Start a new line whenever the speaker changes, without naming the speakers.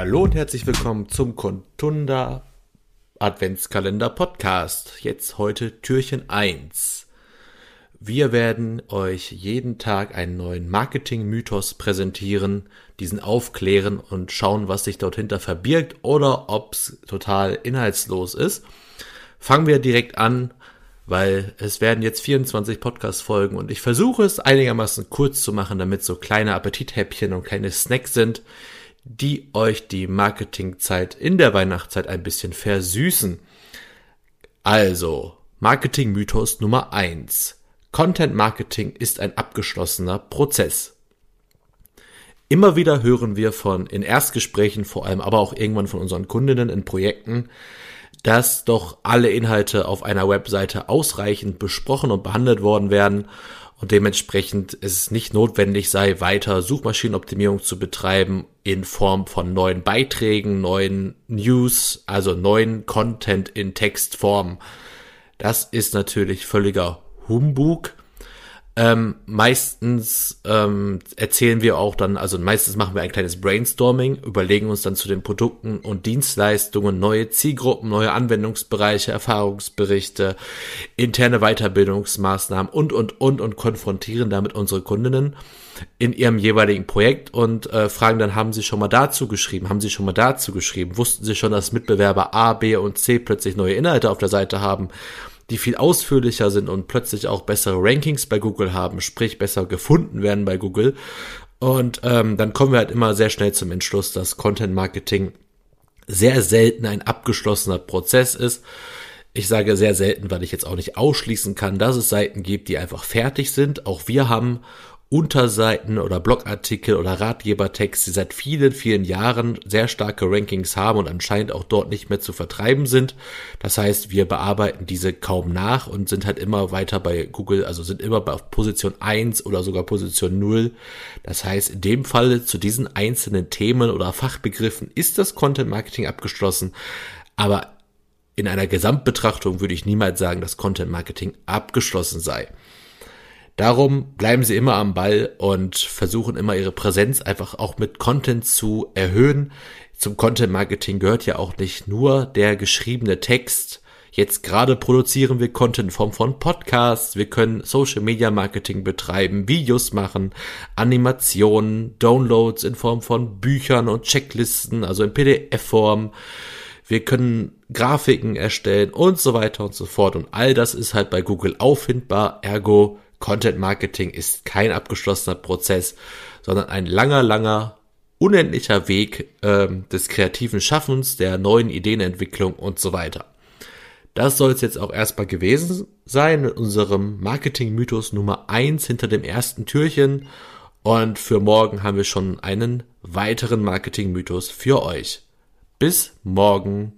Hallo und herzlich willkommen zum Contunda Adventskalender Podcast. Jetzt heute Türchen 1. Wir werden euch jeden Tag einen neuen Marketing-Mythos präsentieren, diesen aufklären und schauen, was sich dort hinter verbirgt oder ob's total inhaltslos ist. Fangen wir direkt an, weil es werden jetzt 24 Podcast-Folgen und ich versuche es einigermaßen kurz zu machen, damit so kleine Appetithäppchen und kleine Snacks sind, die euch die Marketingzeit in der Weihnachtszeit ein bisschen versüßen. Also, Marketing-Mythos Nummer eins: Content Marketing ist ein abgeschlossener Prozess. Immer wieder hören wir von in Erstgesprächen, vor allem aber auch irgendwann von unseren Kundinnen in Projekten, dass doch alle Inhalte auf einer Webseite ausreichend besprochen und behandelt worden werden und dementsprechend es nicht notwendig sei, weiter Suchmaschinenoptimierung zu betreiben in Form von neuen Beiträgen, neuen News, also neuen Content in Textform. Das ist natürlich völliger Humbug. Ähm, meistens ähm, erzählen wir auch dann, also meistens machen wir ein kleines Brainstorming, überlegen uns dann zu den Produkten und Dienstleistungen neue Zielgruppen, neue Anwendungsbereiche, Erfahrungsberichte, interne Weiterbildungsmaßnahmen und, und, und und konfrontieren damit unsere Kundinnen in ihrem jeweiligen Projekt und äh, fragen dann, haben sie schon mal dazu geschrieben, haben sie schon mal dazu geschrieben, wussten sie schon, dass Mitbewerber A, B und C plötzlich neue Inhalte auf der Seite haben die viel ausführlicher sind und plötzlich auch bessere Rankings bei Google haben, sprich besser gefunden werden bei Google. Und ähm, dann kommen wir halt immer sehr schnell zum Entschluss, dass Content Marketing sehr selten ein abgeschlossener Prozess ist. Ich sage sehr selten, weil ich jetzt auch nicht ausschließen kann, dass es Seiten gibt, die einfach fertig sind. Auch wir haben Unterseiten oder Blogartikel oder Ratgebertext, die seit vielen, vielen Jahren sehr starke Rankings haben und anscheinend auch dort nicht mehr zu vertreiben sind. Das heißt, wir bearbeiten diese kaum nach und sind halt immer weiter bei Google, also sind immer bei Position 1 oder sogar Position 0. Das heißt, in dem Fall zu diesen einzelnen Themen oder Fachbegriffen ist das Content Marketing abgeschlossen. Aber in einer Gesamtbetrachtung würde ich niemals sagen, dass Content Marketing abgeschlossen sei. Darum bleiben sie immer am Ball und versuchen immer ihre Präsenz einfach auch mit Content zu erhöhen. Zum Content Marketing gehört ja auch nicht nur der geschriebene Text. Jetzt gerade produzieren wir Content in Form von Podcasts. Wir können Social Media Marketing betreiben, Videos machen, Animationen, Downloads in Form von Büchern und Checklisten, also in PDF-Form. Wir können Grafiken erstellen und so weiter und so fort. Und all das ist halt bei Google auffindbar. Ergo Content Marketing ist kein abgeschlossener Prozess, sondern ein langer, langer, unendlicher Weg ähm, des kreativen Schaffens, der neuen Ideenentwicklung und so weiter. Das soll es jetzt auch erstmal gewesen sein mit unserem Marketing-Mythos Nummer eins hinter dem ersten Türchen. Und für morgen haben wir schon einen weiteren Marketing-Mythos für euch. Bis morgen.